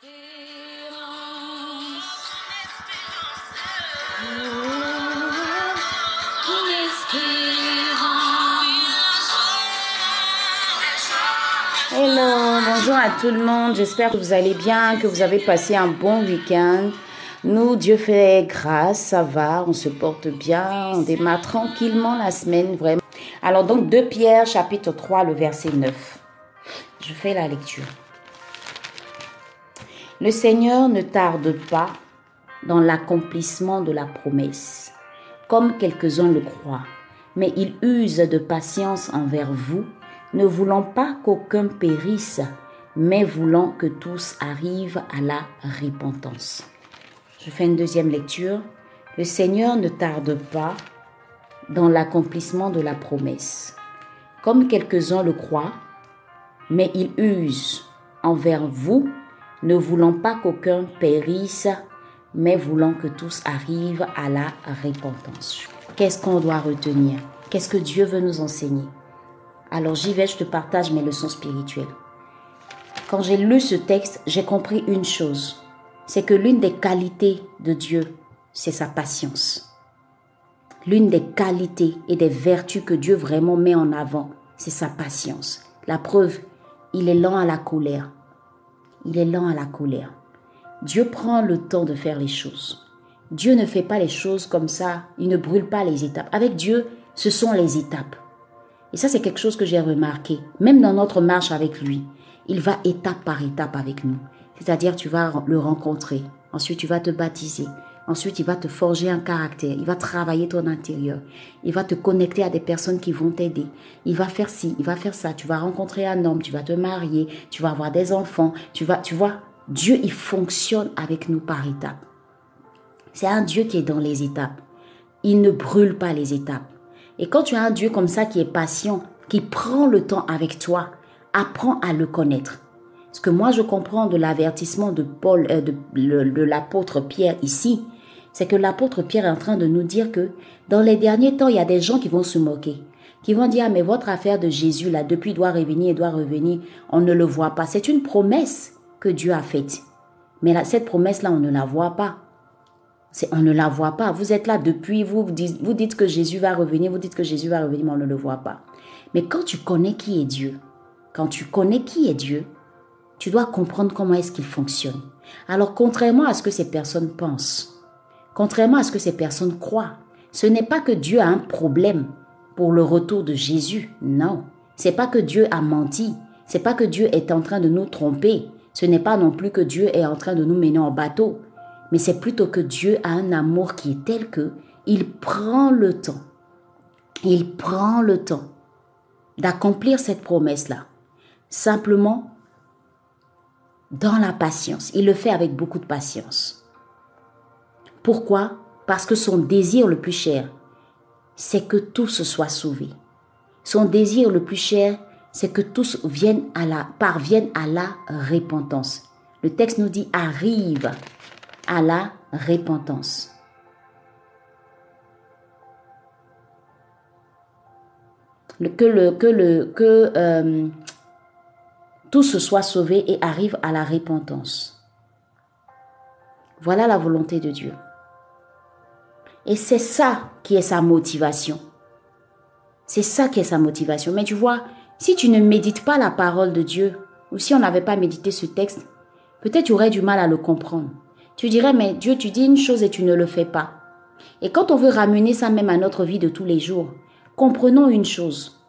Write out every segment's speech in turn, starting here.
Hello, bonjour à tout le monde. J'espère que vous allez bien, que vous avez passé un bon week-end. Nous, Dieu fait grâce, ça va, on se porte bien, on démarre tranquillement la semaine, vraiment. Alors donc, 2 Pierre, chapitre 3, le verset 9. Je fais la lecture. Le Seigneur ne tarde pas dans l'accomplissement de la promesse, comme quelques-uns le croient, mais il use de patience envers vous, ne voulant pas qu'aucun périsse, mais voulant que tous arrivent à la repentance. Je fais une deuxième lecture. Le Seigneur ne tarde pas dans l'accomplissement de la promesse, comme quelques-uns le croient, mais il use envers vous, ne voulant pas qu'aucun périsse, mais voulant que tous arrivent à la repentance. Qu'est-ce qu'on doit retenir? Qu'est-ce que Dieu veut nous enseigner? Alors j'y vais, je te partage mes leçons spirituelles. Quand j'ai lu ce texte, j'ai compris une chose, c'est que l'une des qualités de Dieu, c'est sa patience. L'une des qualités et des vertus que Dieu vraiment met en avant, c'est sa patience. La preuve, il est lent à la colère. Il est lent à la colère. Dieu prend le temps de faire les choses. Dieu ne fait pas les choses comme ça. Il ne brûle pas les étapes. Avec Dieu, ce sont les étapes. Et ça, c'est quelque chose que j'ai remarqué. Même dans notre marche avec lui, il va étape par étape avec nous. C'est-à-dire, tu vas le rencontrer. Ensuite, tu vas te baptiser. Ensuite, il va te forger un caractère. Il va travailler ton intérieur. Il va te connecter à des personnes qui vont t'aider. Il va faire ci, il va faire ça. Tu vas rencontrer un homme, tu vas te marier, tu vas avoir des enfants. Tu vas, tu vois, Dieu, il fonctionne avec nous par étapes. C'est un Dieu qui est dans les étapes. Il ne brûle pas les étapes. Et quand tu as un Dieu comme ça qui est patient, qui prend le temps avec toi, apprends à le connaître. Ce que moi je comprends de l'avertissement de Paul, euh, de, de l'apôtre Pierre ici, c'est que l'apôtre Pierre est en train de nous dire que dans les derniers temps, il y a des gens qui vont se moquer, qui vont dire, ah, mais votre affaire de Jésus, là, depuis, doit revenir, doit revenir, on ne le voit pas. C'est une promesse que Dieu a faite. Mais cette promesse-là, on ne la voit pas. On ne la voit pas. Vous êtes là depuis, vous, vous dites, vous dites que Jésus va revenir, vous dites que Jésus va revenir, mais on ne le voit pas. Mais quand tu connais qui est Dieu, quand tu connais qui est Dieu, tu dois comprendre comment est-ce qu'il fonctionne. Alors, contrairement à ce que ces personnes pensent, contrairement à ce que ces personnes croient, ce n'est pas que Dieu a un problème pour le retour de Jésus. Non. C'est pas que Dieu a menti. C'est pas que Dieu est en train de nous tromper. Ce n'est pas non plus que Dieu est en train de nous mener en bateau. Mais c'est plutôt que Dieu a un amour qui est tel que il prend le temps. Il prend le temps d'accomplir cette promesse-là. Simplement dans la patience. Il le fait avec beaucoup de patience. Pourquoi? Parce que son désir le plus cher, c'est que tous soient sauvés. Son désir le plus cher, c'est que tous viennent à la, parviennent à la repentance. Le texte nous dit arrive à la repentance. que le, que le, euh, tous soient sauvés et arrivent à la repentance. Voilà la volonté de Dieu. Et c'est ça qui est sa motivation. C'est ça qui est sa motivation. Mais tu vois, si tu ne médites pas la parole de Dieu, ou si on n'avait pas médité ce texte, peut-être tu aurais du mal à le comprendre. Tu dirais, mais Dieu, tu dis une chose et tu ne le fais pas. Et quand on veut ramener ça même à notre vie de tous les jours, comprenons une chose.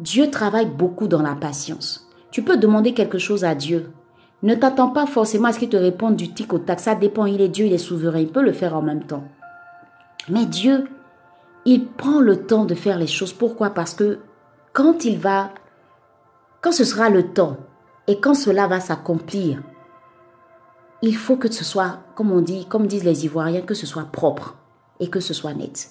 Dieu travaille beaucoup dans la patience. Tu peux demander quelque chose à Dieu. Ne t'attends pas forcément à ce qu'il te réponde du tic au tac. Ça dépend. Il est Dieu, il est souverain. Il peut le faire en même temps. Mais Dieu, il prend le temps de faire les choses. Pourquoi? Parce que quand il va, quand ce sera le temps et quand cela va s'accomplir, il faut que ce soit, comme on dit, comme disent les Ivoiriens, que ce soit propre et que ce soit net.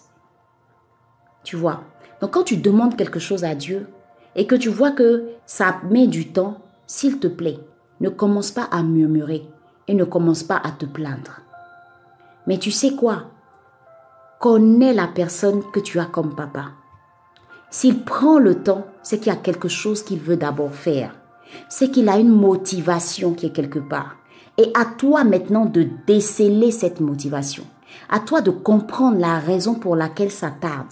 Tu vois? Donc quand tu demandes quelque chose à Dieu, et que tu vois que ça met du temps, s'il te plaît, ne commence pas à murmurer et ne commence pas à te plaindre. Mais tu sais quoi? Connais la personne que tu as comme papa. S'il prend le temps, c'est qu'il y a quelque chose qu'il veut d'abord faire. C'est qu'il a une motivation qui est quelque part. Et à toi maintenant de déceler cette motivation. À toi de comprendre la raison pour laquelle ça tarde.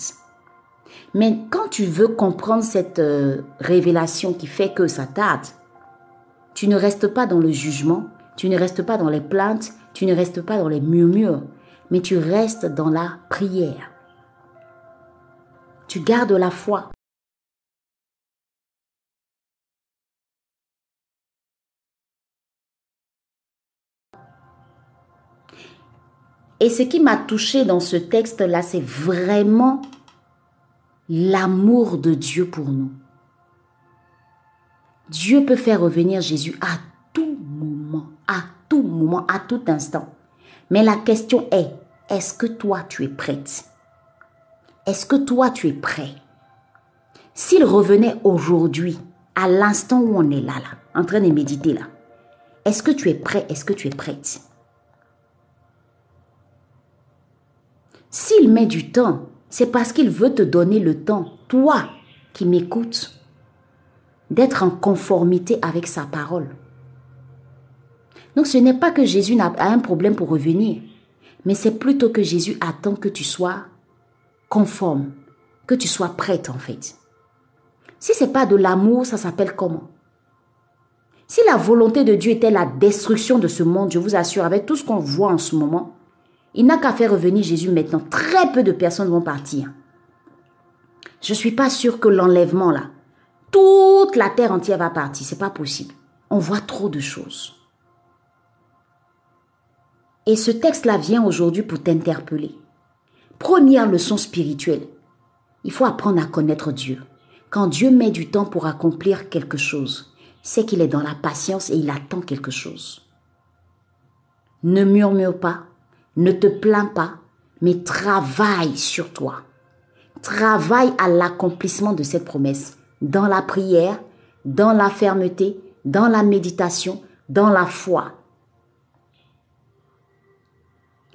Mais quand tu veux comprendre cette euh, révélation qui fait que ça tarde, tu ne restes pas dans le jugement, tu ne restes pas dans les plaintes, tu ne restes pas dans les murmures, mais tu restes dans la prière. Tu gardes la foi. Et ce qui m'a touché dans ce texte-là, c'est vraiment l'amour de Dieu pour nous. Dieu peut faire revenir Jésus à tout moment, à tout moment, à tout instant. Mais la question est, est-ce que toi tu es prête? Est-ce que toi tu es prêt? S'il revenait aujourd'hui, à l'instant où on est là, là, en train de méditer là, est-ce que tu es prêt? Est-ce que tu es prête? S'il met du temps, c'est parce qu'il veut te donner le temps, toi qui m'écoutes, d'être en conformité avec sa parole. Donc ce n'est pas que Jésus a un problème pour revenir, mais c'est plutôt que Jésus attend que tu sois conforme, que tu sois prête en fait. Si c'est pas de l'amour, ça s'appelle comment? Si la volonté de Dieu était la destruction de ce monde, je vous assure, avec tout ce qu'on voit en ce moment, il n'a qu'à faire revenir Jésus maintenant. Très peu de personnes vont partir. Je suis pas sûre que l'enlèvement, là, toute la terre entière va partir. C'est pas possible. On voit trop de choses. Et ce texte-là vient aujourd'hui pour t'interpeller. Première leçon spirituelle. Il faut apprendre à connaître Dieu. Quand Dieu met du temps pour accomplir quelque chose, c'est qu'il est dans la patience et il attend quelque chose. Ne murmure pas, ne te plains pas, mais travaille sur toi. Travaille à l'accomplissement de cette promesse dans la prière, dans la fermeté, dans la méditation, dans la foi.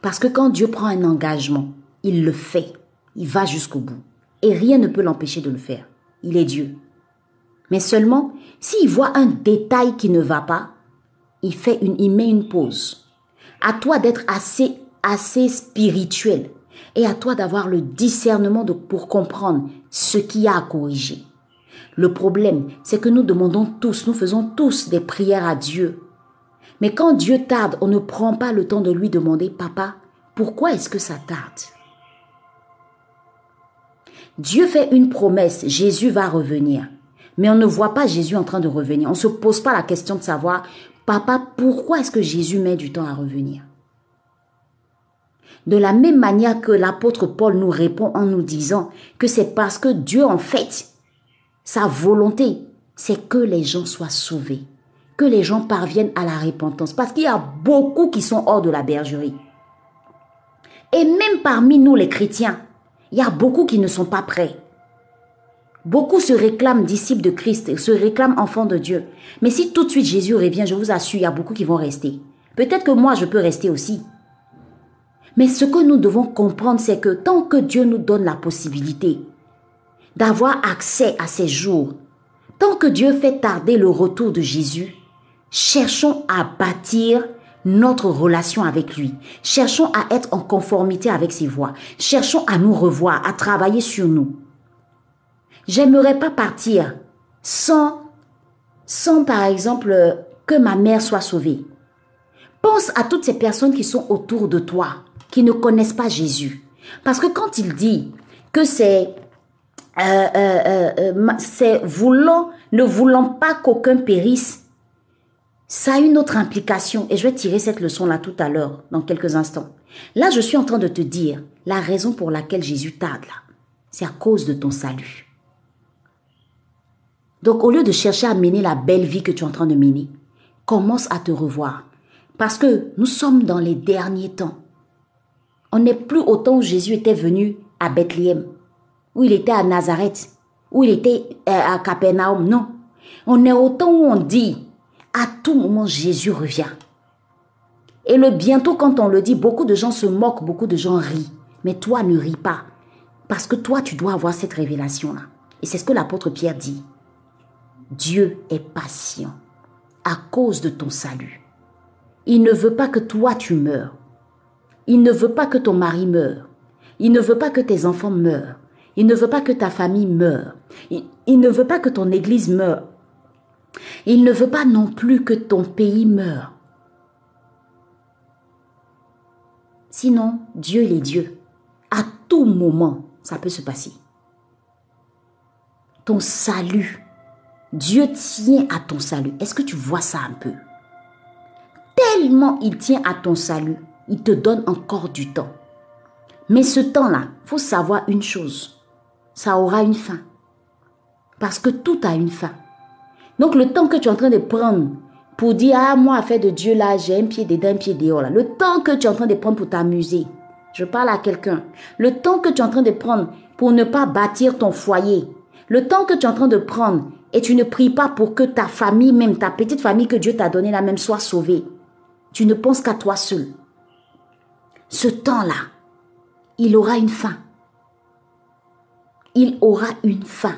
Parce que quand Dieu prend un engagement, il le fait. Il va jusqu'au bout. Et rien ne peut l'empêcher de le faire. Il est Dieu. Mais seulement, s'il voit un détail qui ne va pas, il, fait une, il met une pause. À toi d'être assez assez spirituel et à toi d'avoir le discernement de, pour comprendre ce qu'il y a à corriger. Le problème, c'est que nous demandons tous, nous faisons tous des prières à Dieu. Mais quand Dieu tarde, on ne prend pas le temps de lui demander, Papa, pourquoi est-ce que ça tarde? Dieu fait une promesse, Jésus va revenir. Mais on ne voit pas Jésus en train de revenir. On ne se pose pas la question de savoir, Papa, pourquoi est-ce que Jésus met du temps à revenir? De la même manière que l'apôtre Paul nous répond en nous disant que c'est parce que Dieu, en fait, sa volonté, c'est que les gens soient sauvés, que les gens parviennent à la repentance. Parce qu'il y a beaucoup qui sont hors de la bergerie. Et même parmi nous, les chrétiens, il y a beaucoup qui ne sont pas prêts. Beaucoup se réclament disciples de Christ, se réclament enfants de Dieu. Mais si tout de suite Jésus revient, je vous assure, il y a beaucoup qui vont rester. Peut-être que moi, je peux rester aussi. Mais ce que nous devons comprendre, c'est que tant que Dieu nous donne la possibilité d'avoir accès à ces jours, tant que Dieu fait tarder le retour de Jésus, cherchons à bâtir notre relation avec lui. Cherchons à être en conformité avec ses voies. Cherchons à nous revoir, à travailler sur nous. J'aimerais pas partir sans, sans par exemple, que ma mère soit sauvée. Pense à toutes ces personnes qui sont autour de toi, qui ne connaissent pas Jésus. Parce que quand il dit que c'est euh, euh, euh, c'est voulant, ne voulant pas qu'aucun périsse, ça a une autre implication. Et je vais tirer cette leçon-là tout à l'heure, dans quelques instants. Là, je suis en train de te dire la raison pour laquelle Jésus tarde là. C'est à cause de ton salut. Donc, au lieu de chercher à mener la belle vie que tu es en train de mener, commence à te revoir. Parce que nous sommes dans les derniers temps. On n'est plus au temps où Jésus était venu à Bethléem, où il était à Nazareth, où il était euh, à Capernaum. Non. On est au temps où on dit, à tout moment, Jésus revient. Et le bientôt, quand on le dit, beaucoup de gens se moquent, beaucoup de gens rient. Mais toi, ne ris pas. Parce que toi, tu dois avoir cette révélation-là. Et c'est ce que l'apôtre Pierre dit. Dieu est patient à cause de ton salut. Il ne veut pas que toi tu meurs. Il ne veut pas que ton mari meure. Il ne veut pas que tes enfants meurent. Il ne veut pas que ta famille meure. Il, il ne veut pas que ton église meure. Il ne veut pas non plus que ton pays meure. Sinon, Dieu, il est Dieu. À tout moment, ça peut se passer. Ton salut. Dieu tient à ton salut. Est-ce que tu vois ça un peu? Tellement il tient à ton salut, il te donne encore du temps. Mais ce temps-là, faut savoir une chose. Ça aura une fin. Parce que tout a une fin. Donc le temps que tu es en train de prendre pour dire, ah, moi, affaire de Dieu, là, j'ai un pied dedans, un pied dehors, là. Le temps que tu es en train de prendre pour t'amuser, je parle à quelqu'un. Le temps que tu es en train de prendre pour ne pas bâtir ton foyer. Le temps que tu es en train de prendre et tu ne pries pas pour que ta famille, même ta petite famille que Dieu t'a donnée la même, soit sauvée. Tu ne penses qu'à toi seul. Ce temps-là, il aura une fin. Il aura une fin.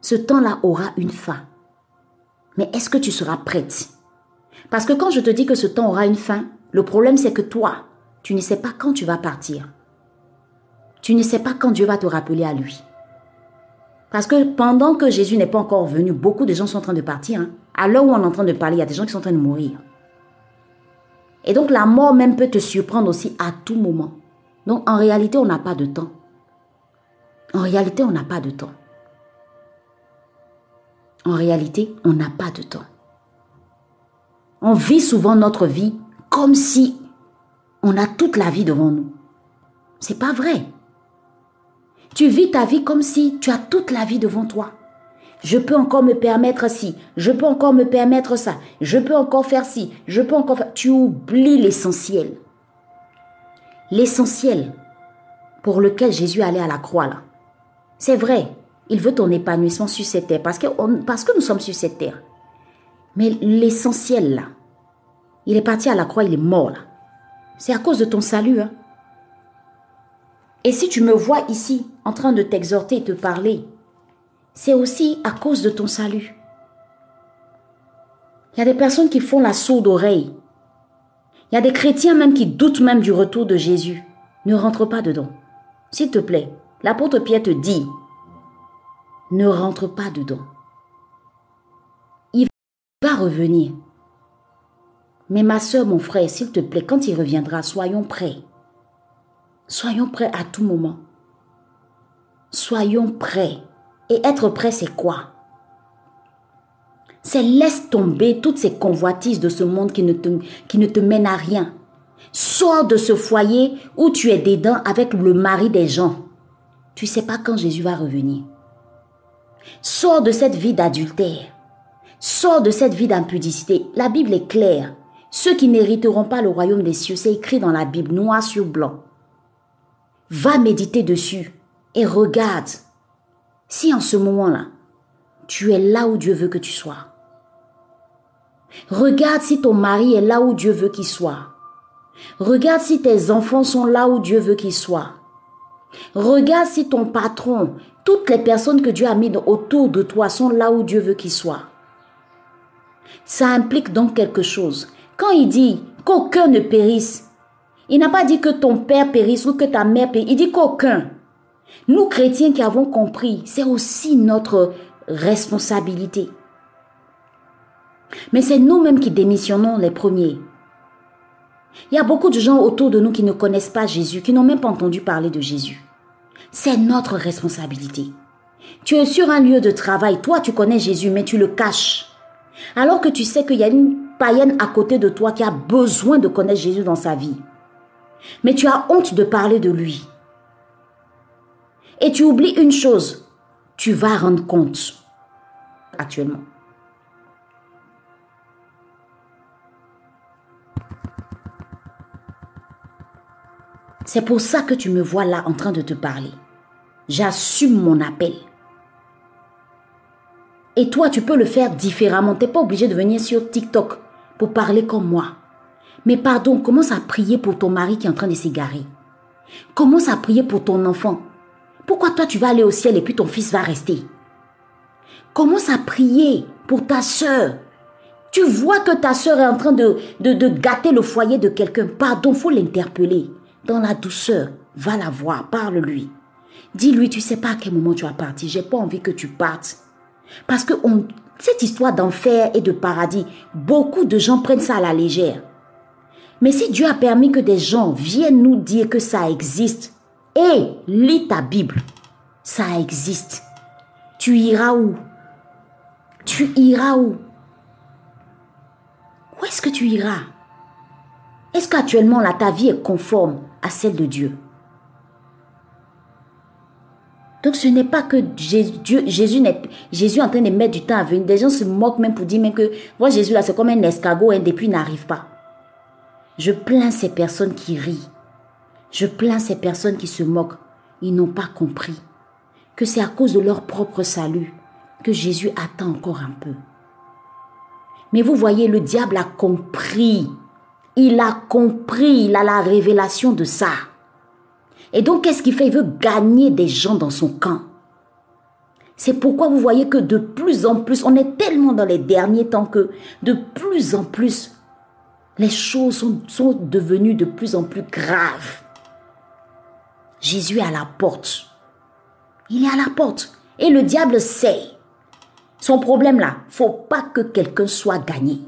Ce temps-là aura une fin. Mais est-ce que tu seras prête? Parce que quand je te dis que ce temps aura une fin, le problème c'est que toi, tu ne sais pas quand tu vas partir. Tu ne sais pas quand Dieu va te rappeler à lui. Parce que pendant que Jésus n'est pas encore venu, beaucoup de gens sont en train de partir. Hein. À l'heure où on est en train de parler, il y a des gens qui sont en train de mourir. Et donc la mort même peut te surprendre aussi à tout moment. Donc en réalité, on n'a pas de temps. En réalité, on n'a pas de temps. En réalité, on n'a pas de temps. On vit souvent notre vie comme si on a toute la vie devant nous. C'est pas vrai. Tu vis ta vie comme si tu as toute la vie devant toi. Je peux encore me permettre ci, je peux encore me permettre ça, je peux encore faire ci, je peux encore faire... Tu oublies l'essentiel. L'essentiel pour lequel Jésus allait à la croix là. C'est vrai, il veut ton épanouissement sur cette terre parce que, nous sommes sur cette terre. Mais l'essentiel là, il est parti à la croix, il est mort là. C'est à cause de ton salut. Hein. Et si tu me vois ici en train de t'exhorter et te parler, c'est aussi à cause de ton salut. Il y a des personnes qui font la sourde oreille. Il y a des chrétiens même qui doutent même du retour de Jésus. Ne rentre pas dedans. S'il te plaît, l'apôtre Pierre te dit, ne rentre pas dedans. Il va revenir. Mais ma soeur, mon frère, s'il te plaît, quand il reviendra, soyons prêts. Soyons prêts à tout moment. Soyons prêts. Et être prêt, c'est quoi? C'est laisse tomber toutes ces convoitises de ce monde qui ne, te, qui ne te mènent à rien. Sors de ce foyer où tu es dedans avec le mari des gens. Tu sais pas quand Jésus va revenir. Sors de cette vie d'adultère. Sors de cette vie d'impudicité. La Bible est claire. Ceux qui n'hériteront pas le royaume des cieux, c'est écrit dans la Bible, noir sur blanc. Va méditer dessus et regarde si en ce moment-là, tu es là où Dieu veut que tu sois. Regarde si ton mari est là où Dieu veut qu'il soit. Regarde si tes enfants sont là où Dieu veut qu'ils soient. Regarde si ton patron, toutes les personnes que Dieu a mis autour de toi sont là où Dieu veut qu'ils soient. Ça implique donc quelque chose. Quand il dit qu'aucun ne périsse, il n'a pas dit que ton père périsse ou que ta mère périsse, il dit qu'aucun. Nous chrétiens qui avons compris, c'est aussi notre responsabilité. Mais c'est nous-mêmes qui démissionnons les premiers. Il y a beaucoup de gens autour de nous qui ne connaissent pas Jésus, qui n'ont même pas entendu parler de Jésus. C'est notre responsabilité. Tu es sur un lieu de travail, toi tu connais Jésus, mais tu le caches. Alors que tu sais qu'il y a une païenne à côté de toi qui a besoin de connaître Jésus dans sa vie. Mais tu as honte de parler de lui. Et tu oublies une chose, tu vas rendre compte actuellement. C'est pour ça que tu me vois là en train de te parler. J'assume mon appel. Et toi, tu peux le faire différemment. Tu n'es pas obligé de venir sur TikTok pour parler comme moi. Mais pardon, commence à prier pour ton mari qui est en train de s'égarer. Commence à prier pour ton enfant. Pourquoi toi tu vas aller au ciel et puis ton fils va rester? Commence à prier pour ta soeur Tu vois que ta soeur est en train de gâter le foyer de quelqu'un. Pardon, faut l'interpeller. Dans la douceur, va la voir, parle-lui. Dis-lui, tu sais pas à quel moment tu vas partir. J'ai pas envie que tu partes. Parce que cette histoire d'enfer et de paradis, beaucoup de gens prennent ça à la légère. Mais si Dieu a permis que des gens viennent nous dire que ça existe, et lis ta Bible, ça existe. Tu iras où? Tu iras où? Où est-ce que tu iras? Est-ce qu'actuellement là, ta vie est conforme à celle de Dieu? Donc ce n'est pas que Jésus, Jésus, n'est, Jésus est en train de mettre du temps à venir. Des gens se moquent même pour dire que moi Jésus là c'est comme un escargot et hein, depuis n'arrive pas. Je plains ces personnes qui rient. Je plains ces personnes qui se moquent. Ils n'ont pas compris que c'est à cause de leur propre salut que Jésus attend encore un peu. Mais vous voyez, le diable a compris. Il a compris, il a la révélation de ça. Et donc, qu'est-ce qu'il fait? Il veut gagner des gens dans son camp. C'est pourquoi vous voyez que de plus en plus, on est tellement dans les derniers temps que de plus en plus, les choses sont, devenues de plus en plus graves. Jésus est à la porte. Il est à la porte. Et le diable sait. Son problème là, faut pas que quelqu'un soit gagné.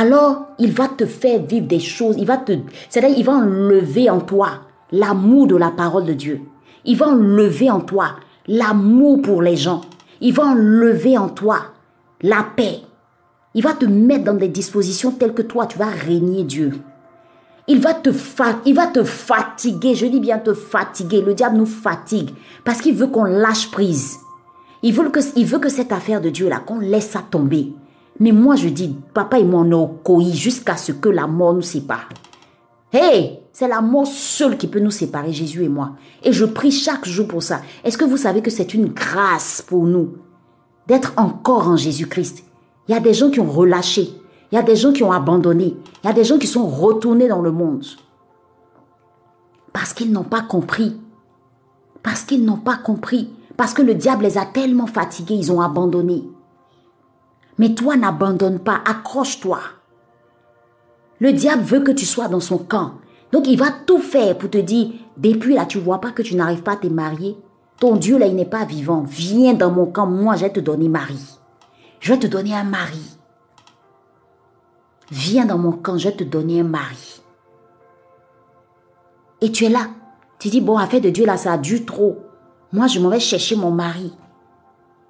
Alors, il va te faire vivre des choses. Il va te, c'est-à-dire, il va enlever en toi l'amour de la parole de Dieu. Il va enlever en toi l'amour pour les gens. Il va enlever en toi la paix. Il va te mettre dans des dispositions telles que toi, tu vas régner Dieu. Il va te, il va te fatiguer. Je dis bien te fatiguer. Le diable nous fatigue parce qu'il veut qu'on lâche prise. Il veut que, il veut que cette affaire de Dieu là, qu'on laisse ça tomber. Mais moi, je dis, papa et moi, on est au jusqu'à ce que la mort nous sépare. Hé, c'est la mort seule qui peut nous séparer, Jésus et moi. Et je prie chaque jour pour ça. Est-ce que vous savez que c'est une grâce pour nous d'être encore en Jésus-Christ? Il y a des gens qui ont relâché. Il y a des gens qui ont abandonné. Il y a des gens qui sont retournés dans le monde. Parce qu'ils n'ont pas compris. Parce qu'ils n'ont pas compris. Parce que le diable les a tellement fatigués, ils ont abandonné. Mais toi, n'abandonne pas, accroche-toi. Le diable veut que tu sois dans son camp. Donc il va tout faire pour te dire, depuis là, tu vois pas que tu n'arrives pas à te marier. Ton Dieu là, il n'est pas vivant. Viens dans mon camp, moi je vais te donner mari. Je vais te donner un mari. Viens dans mon camp, je vais te donner un mari. Et tu es là. Tu dis, bon, affaire de Dieu là, ça a dû trop. Moi, je m'en vais chercher mon mari.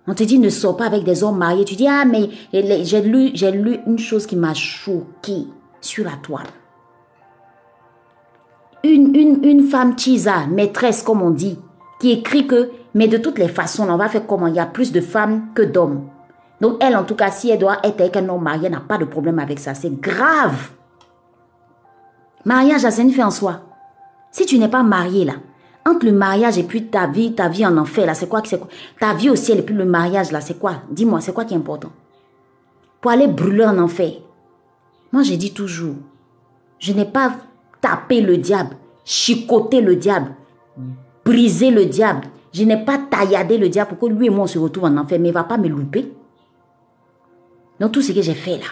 On te dit, ne sors pas avec des hommes mariés. Tu dis, ah, mais j'ai lu, j'ai lu une chose qui m'a choqué sur la toile. Une, femme tisa, maîtresse comme on dit, qui écrit que, mais de toutes les façons, on va faire comment? Il y a plus de femmes que d'hommes. Donc elle, en tout cas, si elle doit être avec un homme marié, n'a pas de problème avec ça. C'est grave. Mariage, c'est une fin en soi. Si tu n'es pas marié là, entre le mariage et puis ta vie, ta vie en enfer là, c'est quoi, c'est quoi? Ta vie au ciel et puis le mariage là, c'est quoi? Dis-moi, c'est quoi qui est important? Pour aller brûler en enfer, moi, j'ai dit toujours, je n'ai pas tapé le diable, chicoté le diable, brisé le diable. Je n'ai pas tailladé le diable pour que lui et moi on se retrouve en enfer, mais il ne va pas me louper. Donc tout ce que j'ai fait là,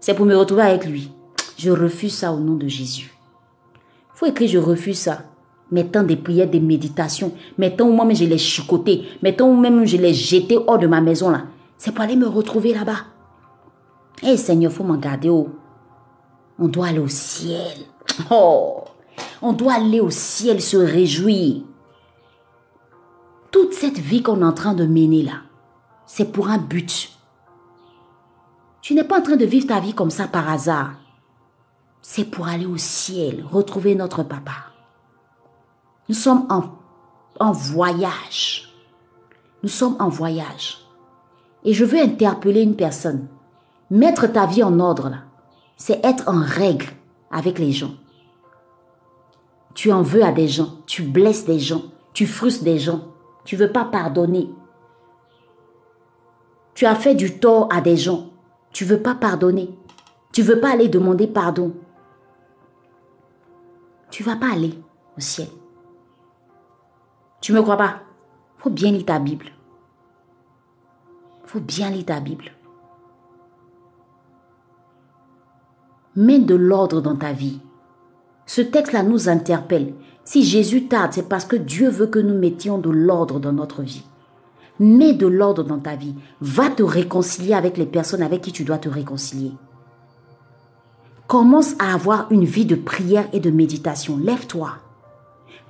c'est pour me retrouver avec lui. Je refuse ça au nom de Jésus. Faut écrire je refuse ça. Mettant des prières, des méditations, mettant où moi-même je l'ai chicoté, mettant où même je l'ai jeté hors de ma maison là. C'est pour aller me retrouver là-bas. Eh Seigneur, faut m'en garder. Oh. On doit aller au ciel. Oh, on doit aller au ciel se réjouir. Toute cette vie qu'on est en train de mener là, c'est pour un but. Tu n'es pas en train de vivre ta vie comme ça par hasard. C'est pour aller au ciel, retrouver notre papa. Nous sommes en, voyage. Nous sommes en voyage. Et je veux interpeller une personne. Mettre ta vie en ordre c'est être en règle avec les gens. Tu en veux à des gens, tu blesses des gens, tu frustres des gens, tu veux pas pardonner. Tu as fait du tort à des gens, tu veux pas pardonner. Tu veux pas aller demander pardon. Tu vas pas aller au ciel. Tu me crois pas? Faut bien lire ta Bible. Faut bien lire ta Bible. Mets de l'ordre dans ta vie. Ce texte-là nous interpelle. Si Jésus tarde, c'est parce que Dieu veut que nous mettions de l'ordre dans notre vie. Mets de l'ordre dans ta vie. Va te réconcilier avec les personnes avec qui tu dois te réconcilier. Commence à avoir une vie de prière et de méditation. Lève-toi.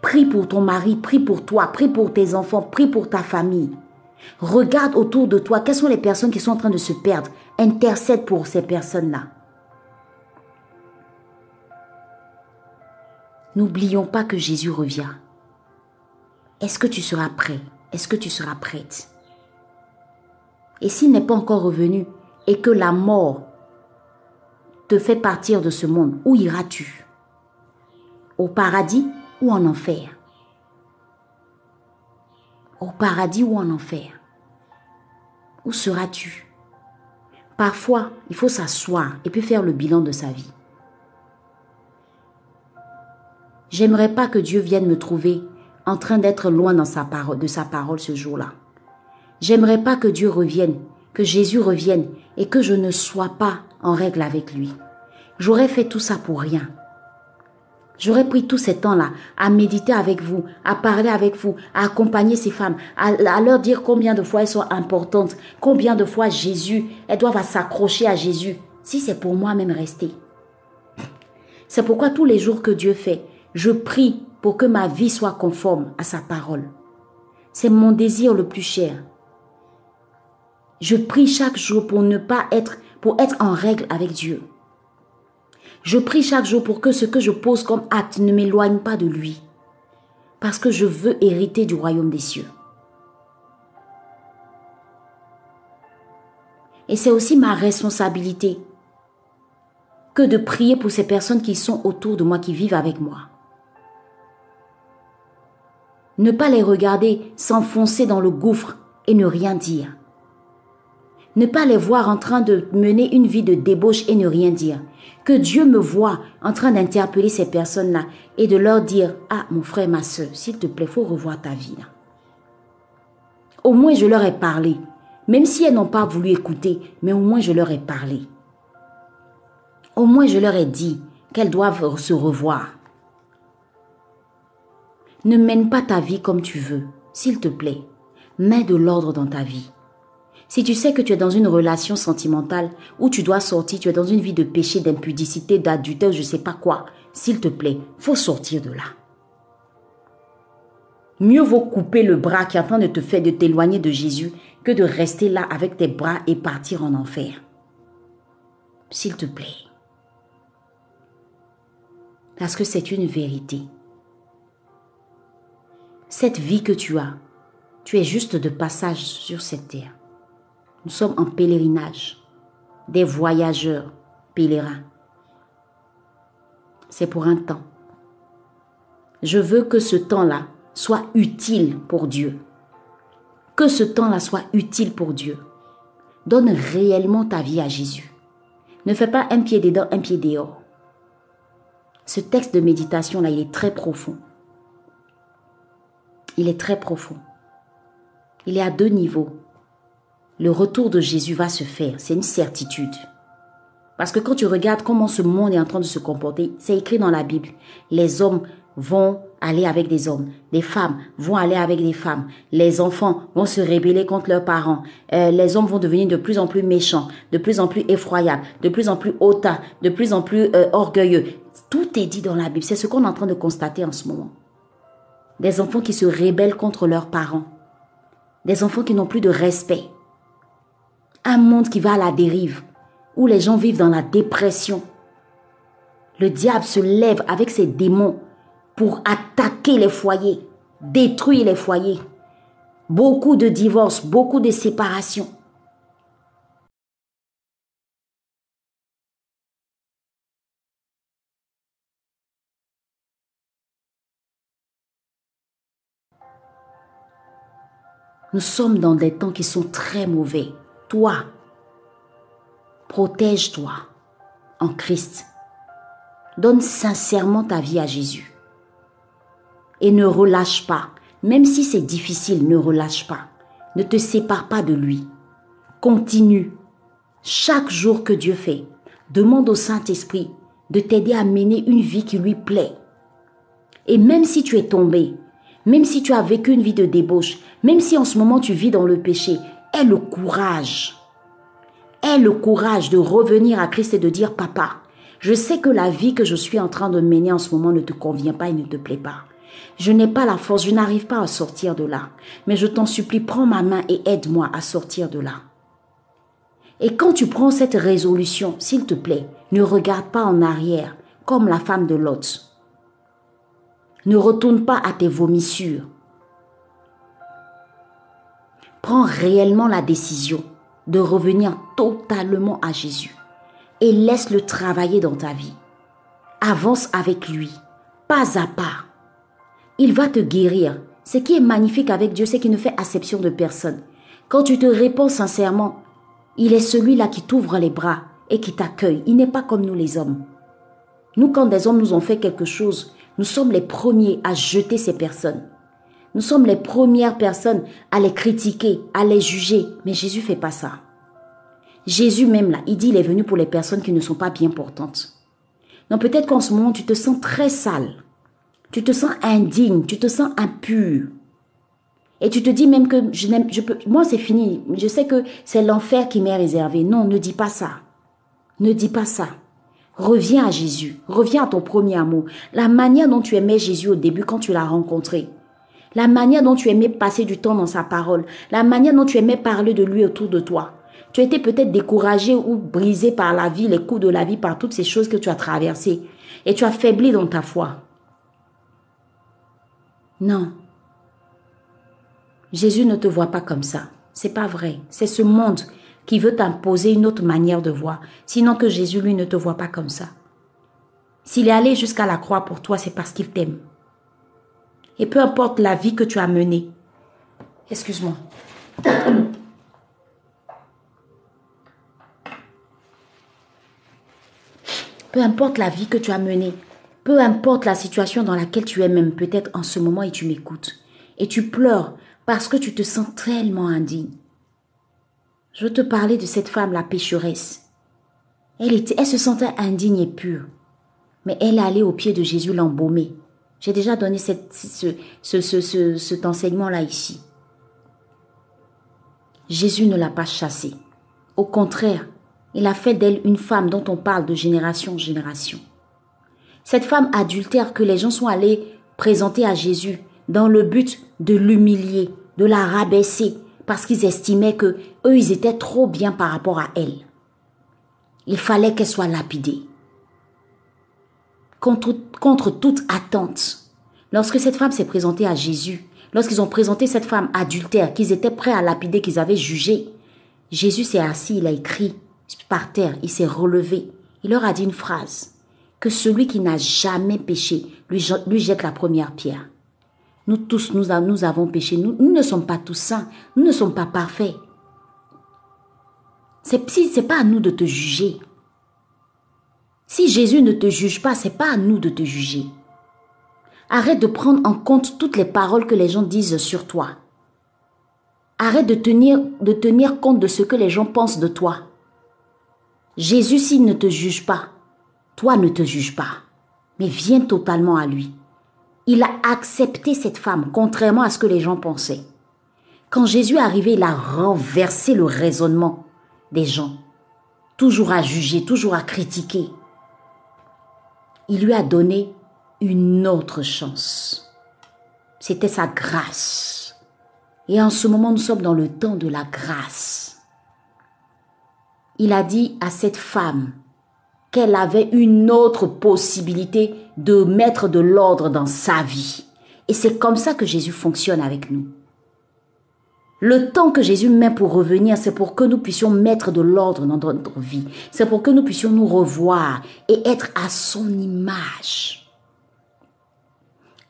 Prie pour ton mari, prie pour toi, prie pour tes enfants, prie pour ta famille. Regarde autour de toi quelles sont les personnes qui sont en train de se perdre. Intercède pour ces personnes-là. N'oublions pas que Jésus revient. Est-ce que tu seras prêt? Est-ce que tu seras prête? Et s'il n'est pas encore revenu et que la mort te fait partir de ce monde, où iras-tu Au paradis? Ou en enfer Au paradis ou en enfer Où seras-tu? Parfois, il faut s'asseoir et puis faire le bilan de sa vie. J'aimerais pas que Dieu vienne me trouver en train d'être loin dans sa parole, de sa parole ce jour-là. J'aimerais pas que Dieu revienne, que Jésus revienne et que je ne sois pas en règle avec lui. J'aurais fait tout ça pour rien. J'aurais pris tout ce temps-là à méditer avec vous, à parler avec vous, à accompagner ces femmes, à, leur dire combien de fois elles sont importantes, combien de fois Jésus, elles doivent s'accrocher à Jésus, si c'est pour moi-même rester. C'est pourquoi tous les jours que Dieu fait, je prie pour que ma vie soit conforme à sa parole. C'est mon désir le plus cher. Je prie chaque jour pour ne pas être, pour être en règle avec Dieu. Je prie chaque jour pour que ce que je pose comme acte ne m'éloigne pas de lui. Parce que je veux hériter du royaume des cieux. Et c'est aussi ma responsabilité que de prier pour ces personnes qui sont autour de moi, qui vivent avec moi. Ne pas les regarder s'enfoncer dans le gouffre et ne rien dire. Ne pas les voir en train de mener une vie de débauche et ne rien dire. Que Dieu me voit en train d'interpeller ces personnes-là et de leur dire, ah mon frère, ma soeur, s'il te plaît, faut revoir ta vie. Au moins je leur ai parlé. Même si elles n'ont pas voulu écouter, mais au moins je leur ai parlé. Au moins je leur ai dit qu'elles doivent se revoir. Ne mène pas ta vie comme tu veux, s'il te plaît. Mets de l'ordre dans ta vie. Si tu sais que tu es dans une relation sentimentale où tu dois sortir, tu es dans une vie de péché, d'impudicité, d'adultère, je ne sais pas quoi, s'il te plaît, faut sortir de là. Mieux vaut couper le bras qui est en train de te faire de t'éloigner de Jésus que de rester là avec tes bras et partir en enfer. S'il te plaît. Parce que c'est une vérité cette vie que tu as, tu es juste de passage sur cette terre. Nous sommes en pèlerinage, des voyageurs pèlerins. C'est pour un temps. Je veux que ce temps-là soit utile pour Dieu. Que ce temps-là soit utile pour Dieu. Donne réellement ta vie à Jésus. Ne fais pas un pied dedans, un pied dehors. Ce texte de méditation-là, il est très profond il est très profond. Il est à deux niveaux. Le retour de Jésus va se faire, c'est une certitude. Parce que quand tu regardes comment ce monde est en train de se comporter, c'est écrit dans la Bible. Les hommes vont aller avec des hommes, les femmes vont aller avec des femmes, les enfants vont se rébeller contre leurs parents, euh, les hommes vont devenir de plus en plus méchants, de plus en plus effroyables, de plus en plus hautains, de plus en plus euh, orgueilleux. Tout est dit dans la Bible. C'est ce qu'on est en train de constater en ce moment des enfants qui se rébellent contre leurs parents, des enfants qui n'ont plus de respect, un monde qui va à la dérive, où les gens vivent dans la dépression. Le diable se lève avec ses démons pour attaquer les foyers, détruire les foyers. Beaucoup de divorces, beaucoup de séparations. Nous sommes dans des temps qui sont très mauvais. Toi, protège-toi en Christ. Donne sincèrement ta vie à Jésus. Et ne relâche pas. Même si c'est difficile, ne relâche pas. Ne te sépare pas de lui. Continue. Chaque jour que Dieu fait, demande au Saint-Esprit de t'aider à mener une vie qui lui plaît. Et même si tu es tombé, même si tu as vécu une vie de débauche, même si en ce moment tu vis dans le péché, aie le courage. Aie le courage de revenir à Christ et de dire, papa, je sais que la vie que je suis en train de mener en ce moment ne te convient pas et ne te plaît pas. Je n'ai pas la force, je n'arrive pas à sortir de là. Mais je t'en supplie, prends ma main et aide-moi à sortir de là. Et quand tu prends cette résolution, s'il te plaît, ne regarde pas en arrière, comme la femme de Lot. Ne retourne pas à tes vomissures. Prends réellement la décision de revenir totalement à Jésus et laisse-le travailler dans ta vie. Avance avec lui, pas à pas. Il va te guérir. Ce qui est magnifique avec Dieu, c'est qu'il ne fait acception de personne. Quand tu te réponds sincèrement, il est celui-là qui t'ouvre les bras et qui t'accueille. Il n'est pas comme nous les hommes. Nous, quand des hommes nous ont fait quelque chose, nous sommes les premiers à jeter ces personnes. Nous sommes les premières personnes à les critiquer, à les juger. Mais Jésus fait pas ça. Jésus même là, il dit il est venu pour les personnes qui ne sont pas bien portantes. Donc peut-être qu'en ce moment tu te sens très sale. Tu te sens indigne, tu te sens impur. Et tu te dis même que je n'aime, moi c'est fini. Je sais que c'est l'enfer qui m'est réservé. Non, ne dis pas ça. Ne dis pas ça. Reviens à Jésus. Reviens à ton premier amour. La manière dont tu aimais Jésus au début quand tu l'as rencontré. La manière dont tu aimais passer du temps dans sa parole. La manière dont tu aimais parler de lui autour de toi. Tu étais peut-être découragé ou brisé par la vie, les coups de la vie, par toutes ces choses que tu as traversées. Et tu as faibli dans ta foi. Non, Jésus ne te voit pas comme ça. C'est pas vrai. C'est ce monde qui veut t'imposer une autre manière de voir. Sinon que Jésus, lui, ne te voit pas comme ça. S'il est allé jusqu'à la croix pour toi, c'est parce qu'il t'aime. Et peu importe la vie que tu as menée. Excuse-moi. Peu importe la vie que tu as menée, peu importe la situation dans laquelle tu es même peut-être en ce moment et tu m'écoutes, et tu pleures parce que tu te sens tellement indigne. Je veux te parler de cette femme, la pécheresse. Elle, était, elle se sentait indigne et pure, mais elle allait au pied de Jésus l'embaumer. J'ai déjà donné cet enseignement-là ici. Jésus ne l'a pas chassée. Au contraire, il a fait d'elle une femme dont on parle de génération en génération. Cette femme adultère que les gens sont allés présenter à Jésus dans le but de l'humilier, de la rabaisser, parce qu'ils estimaient que eux, ils étaient trop bien par rapport à elle. Il fallait qu'elle soit lapidée. Contre, toute attente, lorsque cette femme s'est présentée à Jésus, lorsqu'ils ont présenté cette femme adultère, qu'ils étaient prêts à lapider, qu'ils avaient jugé, Jésus s'est assis, il a écrit par terre, il s'est relevé. Il leur a dit une phrase, que celui qui n'a jamais péché lui, jette la première pierre. Nous tous, nous, avons péché. Nous, ne sommes pas tous saints. Nous ne sommes pas parfaits. C'est si c'est pas à nous de te juger. Si Jésus ne te juge pas, c'est pas à nous de te juger. Arrête de prendre en compte toutes les paroles que les gens disent sur toi. Arrête de tenir, de tenir compte de ce que les gens pensent de toi. Jésus, s'il ne te juge pas, toi ne te juge pas, mais viens totalement à lui. Il a accepté cette femme, contrairement à ce que les gens pensaient. Quand Jésus est arrivé, il a renversé le raisonnement des gens, toujours à juger, toujours à critiquer. Il lui a donné une autre chance. C'était sa grâce. Et en ce moment, nous sommes dans le temps de la grâce. Il a dit à cette femme, qu'elle avait une autre possibilité de mettre de l'ordre dans sa vie. Et c'est comme ça que Jésus fonctionne avec nous. Le temps que Jésus met pour revenir, c'est pour que nous puissions mettre de l'ordre dans notre vie. C'est pour que nous puissions nous revoir et être à son image.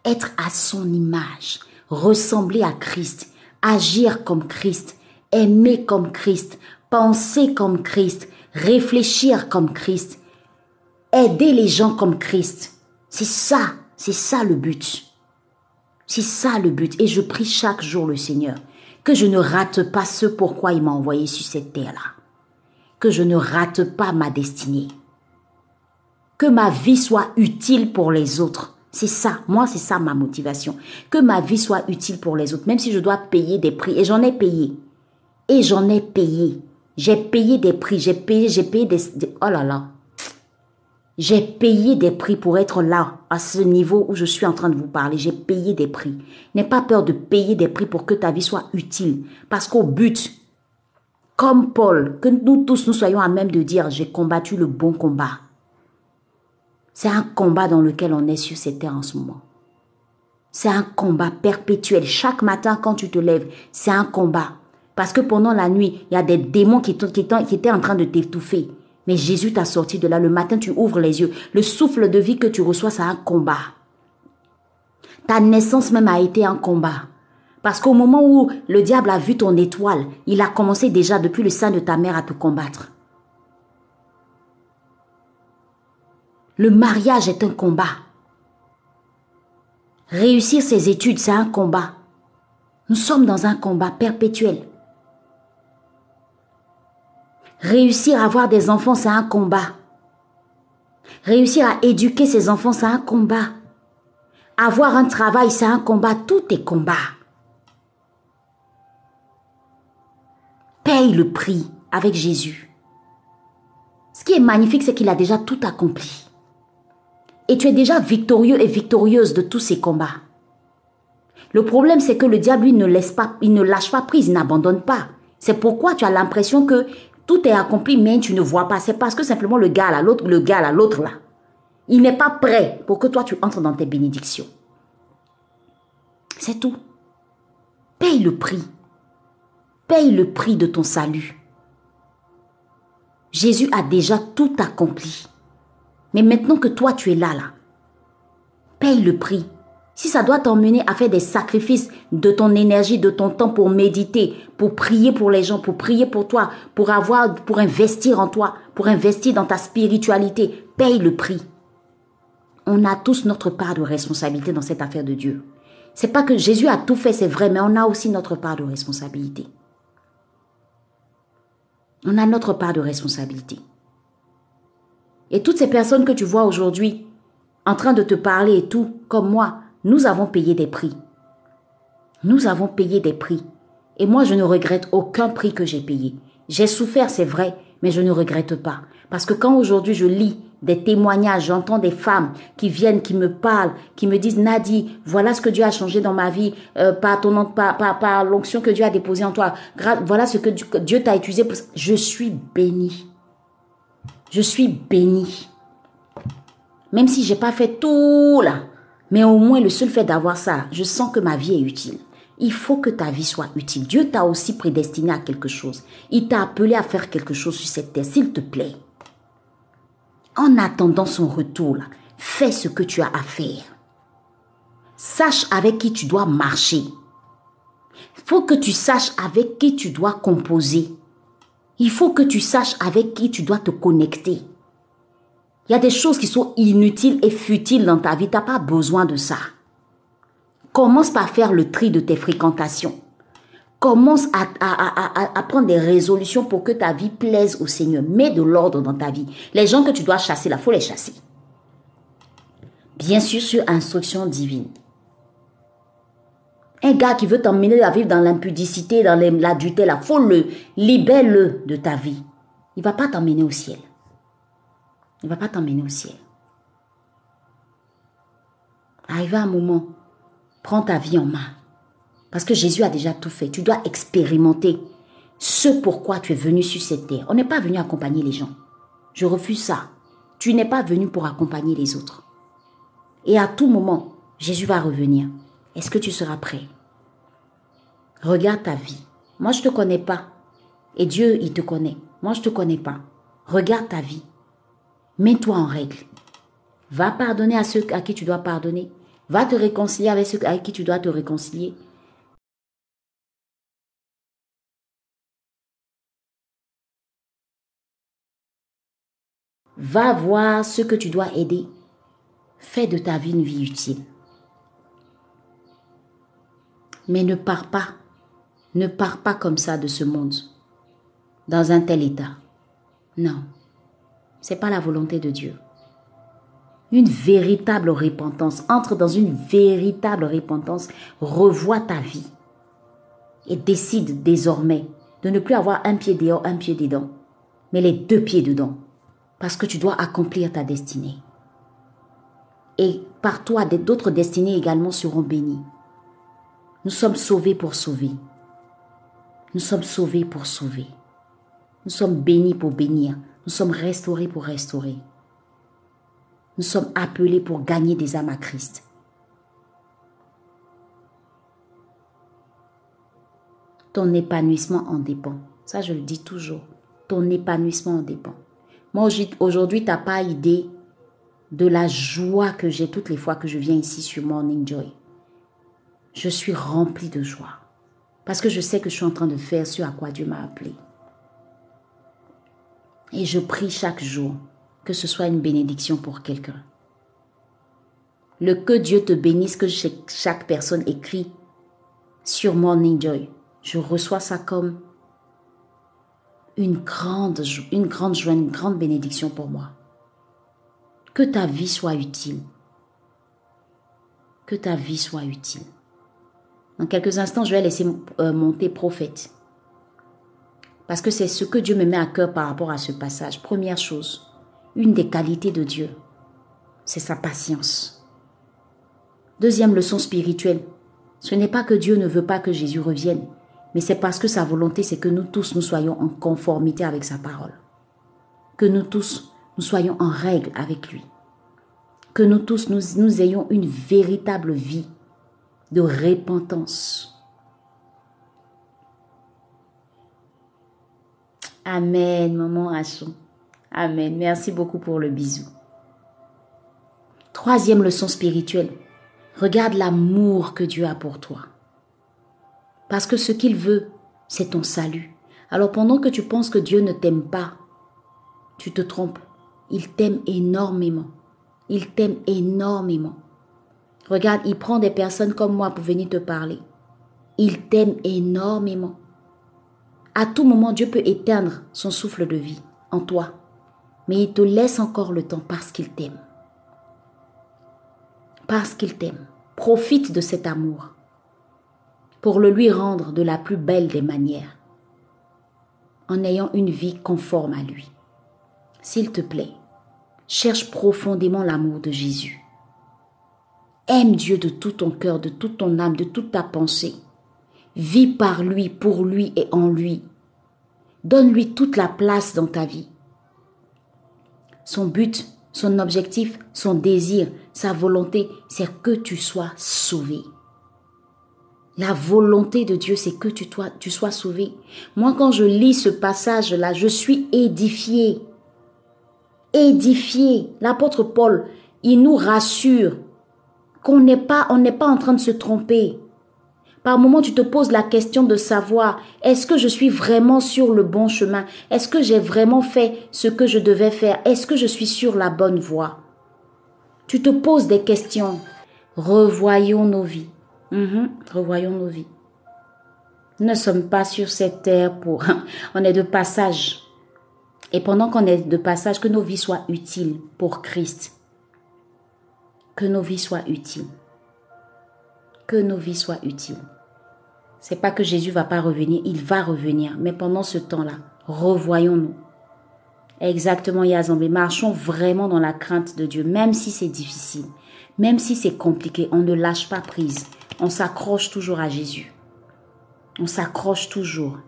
Être à son image, ressembler à Christ, agir comme Christ, aimer comme Christ, penser comme Christ, réfléchir comme Christ, aider les gens comme Christ. C'est ça, c'est ça le but. C'est ça le but. Et je prie chaque jour le Seigneur que je ne rate pas ce pourquoi il m'a envoyé sur cette terre-là. Que je ne rate pas ma destinée. Que ma vie soit utile pour les autres. C'est ça, moi c'est ça ma motivation. Que ma vie soit utile pour les autres, même si je dois payer des prix. Et j'en ai payé. Et j'en ai payé. J'ai payé des prix, j'ai payé, j'ai payé des, Oh là là. J'ai payé des prix pour être là, à ce niveau où je suis en train de vous parler. J'ai payé des prix. N'aie pas peur de payer des prix pour que ta vie soit utile. Parce qu'au but, comme Paul, que nous tous nous soyons à même de dire, j'ai combattu le bon combat. C'est un combat dans lequel on est sur cette terre en ce moment. C'est un combat perpétuel. Chaque matin, quand tu te lèves, c'est un combat. Parce que pendant la nuit, il y a des démons qui, qui, qui étaient en train de t'étouffer. Mais Jésus t'a sorti de là. Le matin, tu ouvres les yeux. Le souffle de vie que tu reçois, c'est un combat. Ta naissance même a été un combat. Parce qu'au moment où le diable a vu ton étoile, il a commencé déjà depuis le sein de ta mère à te combattre. Le mariage est un combat. Réussir ses études, c'est un combat. Nous sommes dans un combat perpétuel. Réussir à avoir des enfants, c'est un combat. Réussir à éduquer ses enfants, c'est un combat. Avoir un travail, c'est un combat. Tout est combat. Paye le prix avec Jésus. Ce qui est magnifique, c'est qu'il a déjà tout accompli. Et tu es déjà victorieux et victorieuse de tous ces combats. Le problème, c'est que le diable, lui, ne laisse pas, il ne lâche pas prise, il n'abandonne pas. C'est pourquoi tu as l'impression que tout est accompli, mais tu ne vois pas. C'est parce que simplement le gars là, l'autre, le gars là, l'autre il n'est pas prêt pour que toi tu entres dans tes bénédictions. C'est tout. Paye le prix. Paye le prix de ton salut. Jésus a déjà tout accompli. Mais maintenant que toi, tu es là, là, paye le prix. Si ça doit t'emmener à faire des sacrifices de ton énergie, de ton temps pour méditer, pour prier pour les gens, pour prier pour toi, pour avoir, pour investir en toi, pour investir dans ta spiritualité, paye le prix. On a tous notre part de responsabilité dans cette affaire de Dieu. C'est pas que Jésus a tout fait, c'est vrai, mais on a aussi notre part de responsabilité. On a notre part de responsabilité. Et toutes ces personnes que tu vois aujourd'hui en train de te parler et tout, comme moi, nous avons payé des prix. Nous avons payé des prix. Et moi, je ne regrette aucun prix que j'ai payé. J'ai souffert, c'est vrai, mais je ne regrette pas. Parce que quand aujourd'hui je lis des témoignages, j'entends des femmes qui viennent, qui me parlent, qui me disent Nadi, voilà ce que Dieu a changé dans ma vie euh, par ton par, l'onction que Dieu a déposée en toi. Voilà ce que Dieu t'a utilisé. Je suis bénie. Je suis béni. Même si j'ai pas fait tout là, mais au moins le seul fait d'avoir ça, je sens que ma vie est utile. Il faut que ta vie soit utile. Dieu t'a aussi prédestiné à quelque chose. Il t'a appelé à faire quelque chose sur cette terre, s'il te plaît. En attendant son retour, fais ce que tu as à faire. Sache avec qui tu dois marcher. Faut que tu saches avec qui tu dois composer. Il faut que tu saches avec qui tu dois te connecter. Il y a des choses qui sont inutiles et futiles dans ta vie. Tu n'as pas besoin de ça. Commence par faire le tri de tes fréquentations. Commence à, prendre des résolutions pour que ta vie plaise au Seigneur. Mets de l'ordre dans ta vie. Les gens que tu dois chasser, il faut les chasser. Bien sûr, sur instruction divine. Un gars qui veut t'emmener à vivre dans l'impudicité, dans l'adultère, la faut le libère-le de ta vie. Il va pas t'emmener au ciel. Il va pas t'emmener au ciel. Arrive à un moment, prends ta vie en main. Parce que Jésus a déjà tout fait. Tu dois expérimenter ce pourquoi tu es venu sur cette terre. On n'est pas venu accompagner les gens. Je refuse ça. Tu n'es pas venu pour accompagner les autres. Et à tout moment, Jésus va revenir. Est-ce que tu seras prêt? Regarde ta vie. Moi, je ne te connais pas. Et Dieu, il te connaît. Moi, je ne te connais pas. Regarde ta vie. Mets-toi en règle. Va pardonner à ceux à qui tu dois pardonner. Va te réconcilier avec ceux à qui tu dois te réconcilier. Va voir ce que tu dois aider. Fais de ta vie une vie utile. Mais ne pars pas. Ne pars pas comme ça de ce monde, dans un tel état. Non, c'est pas la volonté de Dieu. Une véritable repentance. Entre dans une véritable repentance. Revois ta vie. Et décide désormais de ne plus avoir un pied dehors, un pied dedans. Mais les deux pieds dedans. Parce que tu dois accomplir ta destinée. Et par toi, d'autres destinées également seront bénies. Nous sommes sauvés pour sauver. Nous sommes sauvés pour sauver. Nous sommes bénis pour bénir. Nous sommes restaurés pour restaurer. Nous sommes appelés pour gagner des âmes à Christ. Ton épanouissement en dépend. Ça, je le dis toujours. Ton épanouissement en dépend. Moi, aujourd'hui, tu n'as pas idée de la joie que j'ai toutes les fois que je viens ici sur Morning Joy. Je suis remplie de joie. Parce que je sais que je suis en train de faire ce à quoi Dieu m'a appelé. Et je prie chaque jour que ce soit une bénédiction pour quelqu'un. Le que Dieu te bénisse, que chaque personne écrit sur Morning Joy, je reçois ça comme une grande, une grande joie, une grande bénédiction pour moi. Que ta vie soit utile. Que ta vie soit utile. Dans quelques instants, je vais laisser euh, monter prophète. Parce que c'est ce que Dieu me met à cœur par rapport à ce passage. Première chose, une des qualités de Dieu, c'est sa patience. Deuxième leçon spirituelle, ce n'est pas que Dieu ne veut pas que Jésus revienne, mais c'est parce que sa volonté, c'est que nous tous, nous soyons en conformité avec sa parole. Que nous tous, nous soyons en règle avec lui. Que nous tous, nous, ayons une véritable vie de repentance. Amen, maman Achon. Amen. Merci beaucoup pour le bisou. Troisième leçon spirituelle. Regarde l'amour que Dieu a pour toi. Parce que ce qu'il veut, c'est ton salut. Alors pendant que tu penses que Dieu ne t'aime pas, tu te trompes. Il t'aime énormément. Il t'aime énormément. Regarde, il prend des personnes comme moi pour venir te parler. Il t'aime énormément. À tout moment, Dieu peut éteindre son souffle de vie en toi. Mais il te laisse encore le temps parce qu'il t'aime. Parce qu'il t'aime. Profite de cet amour pour le lui rendre de la plus belle des manières, en ayant une vie conforme à lui. S'il te plaît, cherche profondément l'amour de Jésus. Aime Dieu de tout ton cœur, de toute ton âme, de toute ta pensée. Vis par lui, pour lui et en lui. Donne-lui toute la place dans ta vie. Son but, son objectif, son désir, sa volonté, c'est que tu sois sauvé. La volonté de Dieu, c'est que tu, sois sauvé. Moi, quand je lis ce passage-là, je suis édifié édifié. L'apôtre Paul, il nous rassure qu'on n'est pas, n'est pas en train de se tromper. Par moment, tu te poses la question de savoir, est-ce que je suis vraiment sur le bon chemin? Est-ce que j'ai vraiment fait ce que je devais faire? Est-ce que je suis sur la bonne voie? Tu te poses des questions. Revoyons nos vies. Mhm, revoyons nos vies. Nous ne sommes pas sur cette terre pour... On est de passage. Et pendant qu'on est de passage, que nos vies soient utiles pour Christ. Que nos vies soient utiles. Que nos vies soient utiles. C'est pas que Jésus va pas revenir, il va revenir. Mais pendant ce temps-là, revoyons-nous. Exactement, Yazambé. Marchons vraiment dans la crainte de Dieu, même si c'est difficile, même si c'est compliqué. On ne lâche pas prise. On s'accroche toujours à Jésus. On s'accroche toujours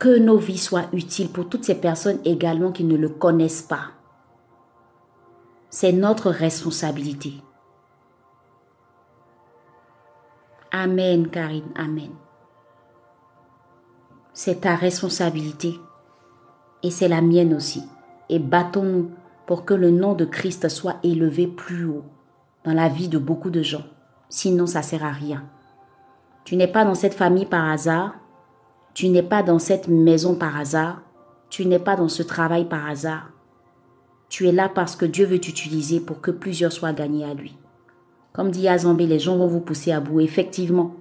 que nos vies soient utiles pour toutes ces personnes également qui ne le connaissent pas. C'est notre responsabilité. Amen, Karine, Amen. C'est ta responsabilité et c'est la mienne aussi. Et battons-nous pour que le nom de Christ soit élevé plus haut dans la vie de beaucoup de gens. Sinon, ça ne sert à rien. Tu n'es pas dans cette famille par hasard. Tu n'es pas dans cette maison par hasard. Tu n'es pas dans ce travail par hasard. Tu es là parce que Dieu veut t'utiliser pour que plusieurs soient gagnés à lui. Comme dit Azambé, les gens vont vous pousser à bout. Effectivement,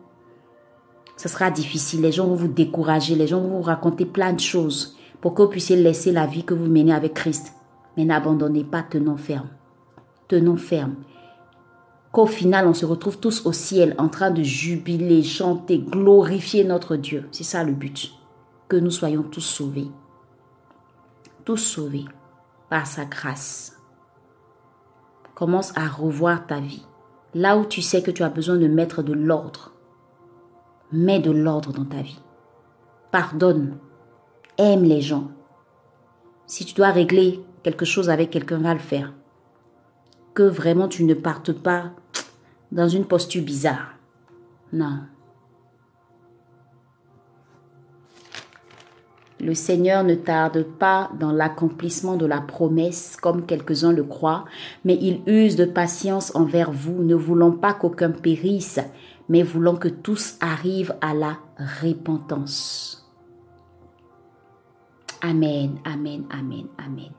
ce sera difficile. Les gens vont vous décourager. Les gens vont vous raconter plein de choses pour que vous puissiez laisser la vie que vous menez avec Christ. Mais n'abandonnez pas, tenons ferme. Tenons ferme. Qu'au final, on se retrouve tous au ciel en train de jubiler, chanter, glorifier notre Dieu. C'est ça le but. Que nous soyons tous sauvés. Tous sauvés par sa grâce. Commence à revoir ta vie. Là où tu sais que tu as besoin de mettre de l'ordre, mets de l'ordre dans ta vie. Pardonne. Aime les gens. Si tu dois régler quelque chose avec quelqu'un, va le faire. Que vraiment tu ne partes pas dans une posture bizarre. Non. Le Seigneur ne tarde pas dans l'accomplissement de la promesse, comme quelques-uns le croient, mais il use de patience envers vous, ne voulant pas qu'aucun périsse, mais voulant que tous arrivent à la repentance. Amen, amen, amen, amen.